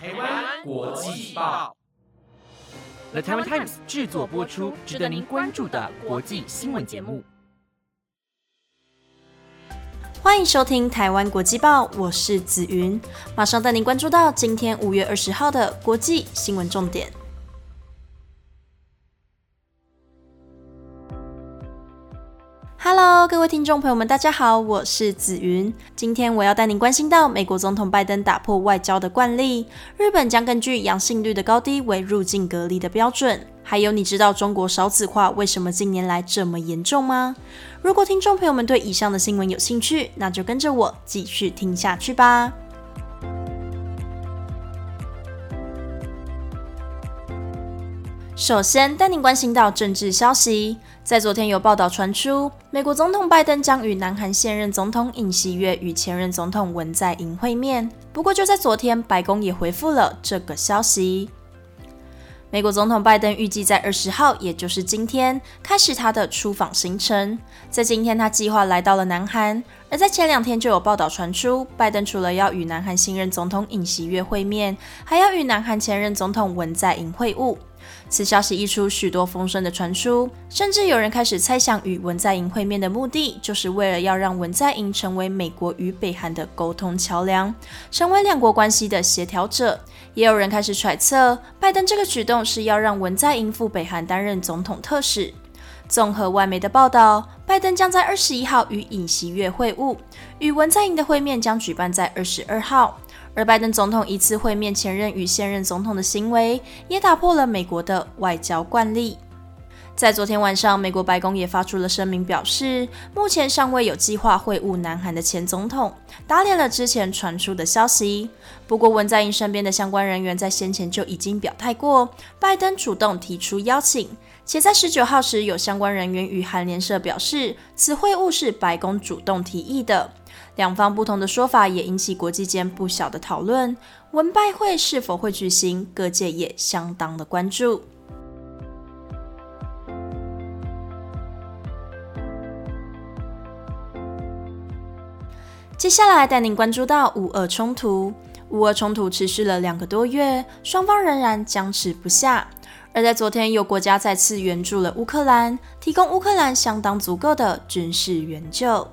台湾国际报，The Taiwan Times 制作播出，值得您关注的国际新闻节目。欢迎收听台湾国际报，我是子云，马上带您关注到今天五月二十号的国际新闻重点。Hello，各位听众朋友们，大家好，我是紫云。今天我要带您关心到美国总统拜登打破外交的惯例，日本将根据阳性率的高低为入境隔离的标准。还有，你知道中国少子化为什么近年来这么严重吗？如果听众朋友们对以上的新闻有兴趣，那就跟着我继续听下去吧。首先带您关心到政治消息。在昨天有报道传出，美国总统拜登将与南韩现任总统尹锡悦与前任总统文在寅会面。不过就在昨天，白宫也回复了这个消息。美国总统拜登预计在二十号，也就是今天开始他的出访行程。在今天，他计划来到了南韩。而在前两天就有报道传出，拜登除了要与南韩新任总统尹锡悦会面，还要与南韩前任总统文在寅会晤。此消息一出，许多风声的传出，甚至有人开始猜想，与文在寅会面的目的，就是为了要让文在寅成为美国与北韩的沟通桥梁，成为两国关系的协调者。也有人开始揣测，拜登这个举动是要让文在寅赴北韩担任总统特使。综合外媒的报道，拜登将在二十一号与尹锡悦会晤，与文在寅的会面将举办在二十二号。而拜登总统一次会面前任与现任总统的行为，也打破了美国的外交惯例。在昨天晚上，美国白宫也发出了声明，表示目前尚未有计划会晤南韩的前总统，打脸了之前传出的消息。不过，文在寅身边的相关人员在先前就已经表态过，拜登主动提出邀请，且在十九号时，有相关人员与韩联社表示，此会晤是白宫主动提议的。两方不同的说法也引起国际间不小的讨论。文拜会是否会举行，各界也相当的关注。接下来带您关注到五俄冲突。乌俄冲突持续了两个多月，双方仍然僵持不下。而在昨天，有国家再次援助了乌克兰，提供乌克兰相当足够的军事援救。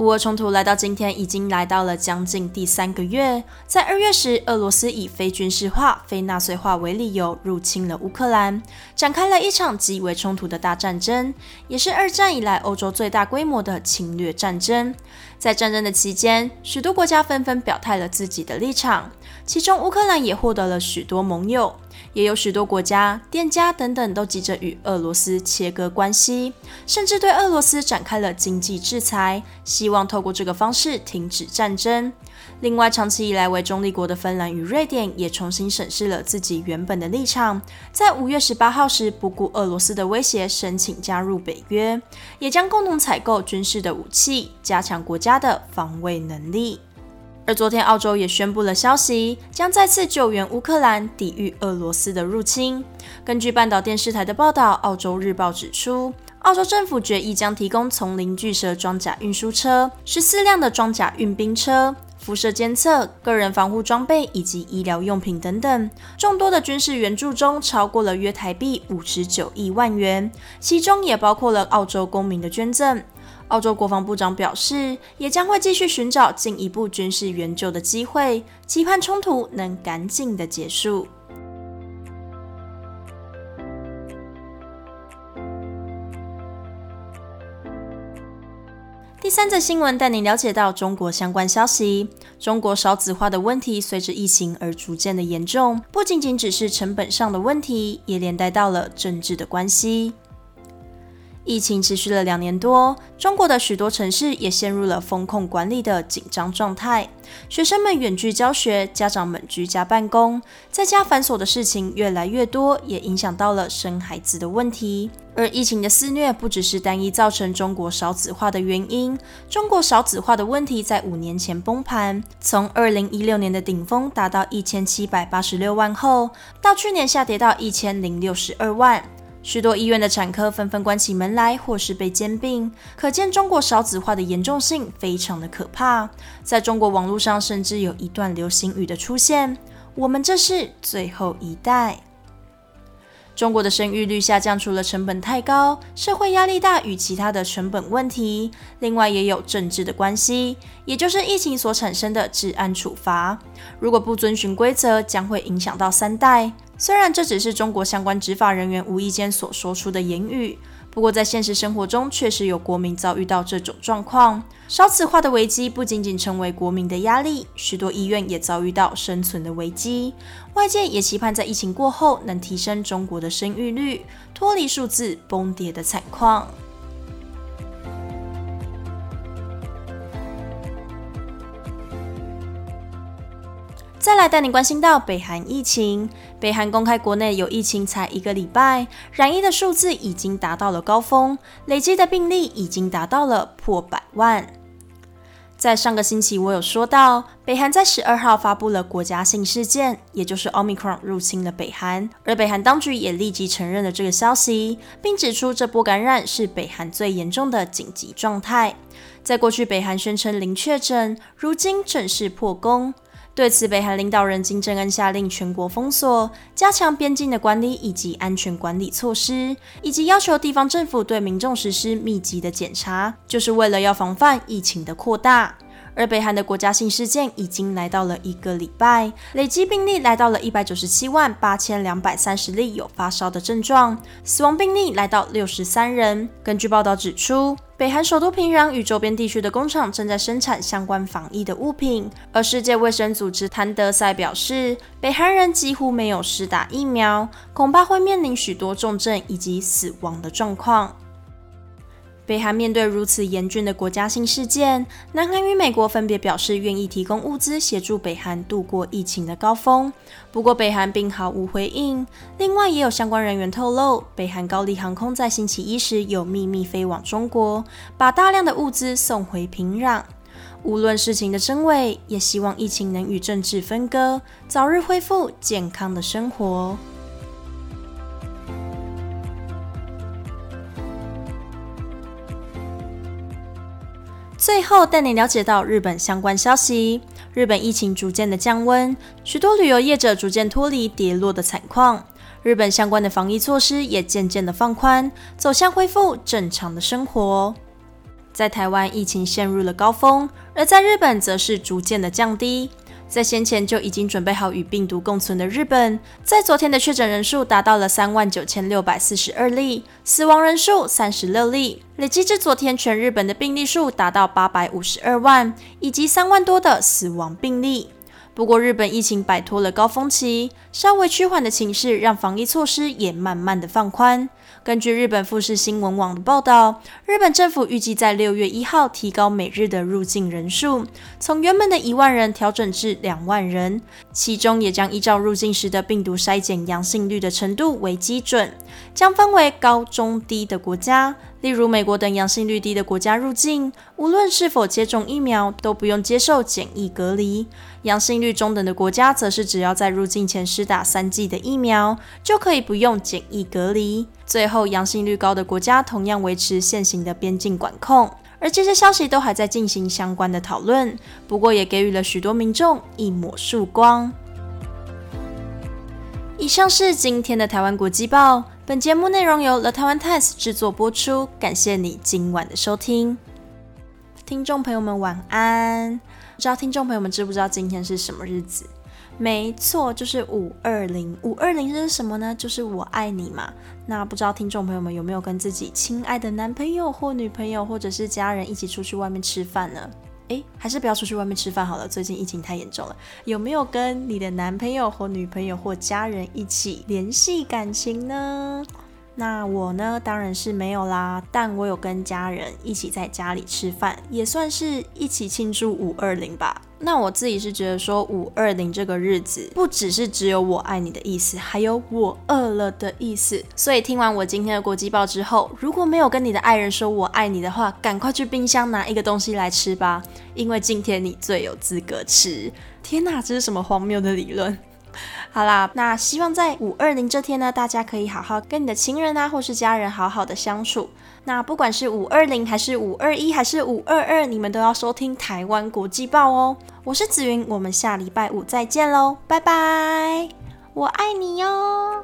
乌俄冲突来到今天，已经来到了将近第三个月。在二月时，俄罗斯以非军事化、非纳粹化为理由入侵了乌克兰，展开了一场极为冲突的大战争，也是二战以来欧洲最大规模的侵略战争。在战争的期间，许多国家纷纷表态了自己的立场，其中乌克兰也获得了许多盟友。也有许多国家、店家等等都急着与俄罗斯切割关系，甚至对俄罗斯展开了经济制裁，希望透过这个方式停止战争。另外，长期以来为中立国的芬兰与瑞典也重新审视了自己原本的立场，在五月十八号时不顾俄罗斯的威胁，申请加入北约，也将共同采购军事的武器，加强国家的防卫能力。而昨天，澳洲也宣布了消息，将再次救援乌克兰，抵御俄罗斯的入侵。根据半岛电视台的报道，《澳洲日报》指出，澳洲政府决议将提供丛林巨蛇装甲运输车、十四辆的装甲运兵车、辐射监测、个人防护装备以及医疗用品等等。众多的军事援助中，超过了约台币五十九亿万元，其中也包括了澳洲公民的捐赠。澳洲国防部长表示，也将会继续寻找进一步军事援救的机会，期盼冲突能赶紧的结束。第三则新闻带你了解到中国相关消息：中国少子化的问题随着疫情而逐渐的严重，不仅仅只是成本上的问题，也连带到了政治的关系。疫情持续了两年多，中国的许多城市也陷入了风控管理的紧张状态。学生们远距教学，家长们居家办公，在家繁琐的事情越来越多，也影响到了生孩子的问题。而疫情的肆虐不只是单一造成中国少子化的原因，中国少子化的问题在五年前崩盘，从二零一六年的顶峰达到一千七百八十六万后，到去年下跌到一千零六十二万。许多医院的产科纷纷关起门来，或是被兼并，可见中国少子化的严重性非常的可怕。在中国网络上，甚至有一段流行语的出现：“我们这是最后一代。”中国的生育率下降，除了成本太高、社会压力大与其他的成本问题，另外也有政治的关系，也就是疫情所产生的治安处罚。如果不遵循规则，将会影响到三代。虽然这只是中国相关执法人员无意间所说出的言语，不过在现实生活中，确实有国民遭遇到这种状况。少子化的危机不仅仅成为国民的压力，许多医院也遭遇到生存的危机。外界也期盼在疫情过后，能提升中国的生育率，脱离数字崩跌的惨况。再来带你关心到北韩疫情。北韩公开国内有疫情才一个礼拜，染疫的数字已经达到了高峰，累积的病例已经达到了破百万。在上个星期，我有说到，北韩在十二号发布了国家性事件，也就是 Omicron 入侵了北韩，而北韩当局也立即承认了这个消息，并指出这波感染是北韩最严重的紧急状态。在过去，北韩宣称零确诊，如今正式破功。对此，北韩领导人金正恩下令全国封锁，加强边境的管理以及安全管理措施，以及要求地方政府对民众实施密集的检查，就是为了要防范疫情的扩大。而北韩的国家性事件已经来到了一个礼拜，累计病例来到了一百九十七万八千两百三十例有发烧的症状，死亡病例来到六十三人。根据报道指出，北韩首都平壤与周边地区的工厂正在生产相关防疫的物品，而世界卫生组织谭德赛表示，北韩人几乎没有施打疫苗，恐怕会面临许多重症以及死亡的状况。北韩面对如此严峻的国家性事件，南韩与美国分别表示愿意提供物资协助北韩度过疫情的高峰。不过，北韩并毫无回应。另外，也有相关人员透露，北韩高丽航空在星期一时有秘密飞往中国，把大量的物资送回平壤。无论事情的真伪，也希望疫情能与政治分割，早日恢复健康的生活。最后带你了解到日本相关消息：日本疫情逐渐的降温，许多旅游业者逐渐脱离跌落的惨况。日本相关的防疫措施也渐渐的放宽，走向恢复正常的生活。在台湾，疫情陷入了高峰，而在日本则是逐渐的降低。在先前就已经准备好与病毒共存的日本，在昨天的确诊人数达到了三万九千六百四十二例，死亡人数三十六例，累计至昨天全日本的病例数达到八百五十二万，以及三万多的死亡病例。不过，日本疫情摆脱了高峰期，稍微趋缓的情势让防疫措施也慢慢的放宽。根据日本富士新闻网的报道，日本政府预计在六月一号提高每日的入境人数，从原本的一万人调整至两万人，其中也将依照入境时的病毒筛检阳性率的程度为基准，将分为高、中、低的国家。例如美国等阳性率低的国家入境，无论是否接种疫苗，都不用接受检疫隔离；阳性率中等的国家，则是只要在入境前施打三剂的疫苗，就可以不用检疫隔离。最后，阳性率高的国家同样维持现行的边境管控。而这些消息都还在进行相关的讨论，不过也给予了许多民众一抹曙光。以上是今天的台湾国际报。本节目内容由 The Taiwan Times 制作播出，感谢你今晚的收听。听众朋友们晚安。不知道听众朋友们知不知道今天是什么日子？没错，就是五二零。五二零是什么呢？就是我爱你嘛。那不知道听众朋友们有没有跟自己亲爱的男朋友或女朋友，或者是家人一起出去外面吃饭呢？诶，还是不要出去外面吃饭好了。最近疫情太严重了。有没有跟你的男朋友或女朋友或家人一起联系感情呢？那我呢，当然是没有啦。但我有跟家人一起在家里吃饭，也算是一起庆祝五二零吧。那我自己是觉得说五二零这个日子，不只是只有我爱你的意思，还有我饿了的意思。所以听完我今天的国际报之后，如果没有跟你的爱人说我爱你的话，赶快去冰箱拿一个东西来吃吧，因为今天你最有资格吃。天哪，这是什么荒谬的理论？好啦，那希望在五二零这天呢，大家可以好好跟你的亲人啊，或是家人好好的相处。那不管是五二零还是五二一还是五二二，你们都要收听台湾国际报哦。我是紫云，我们下礼拜五再见喽，拜拜，我爱你哟。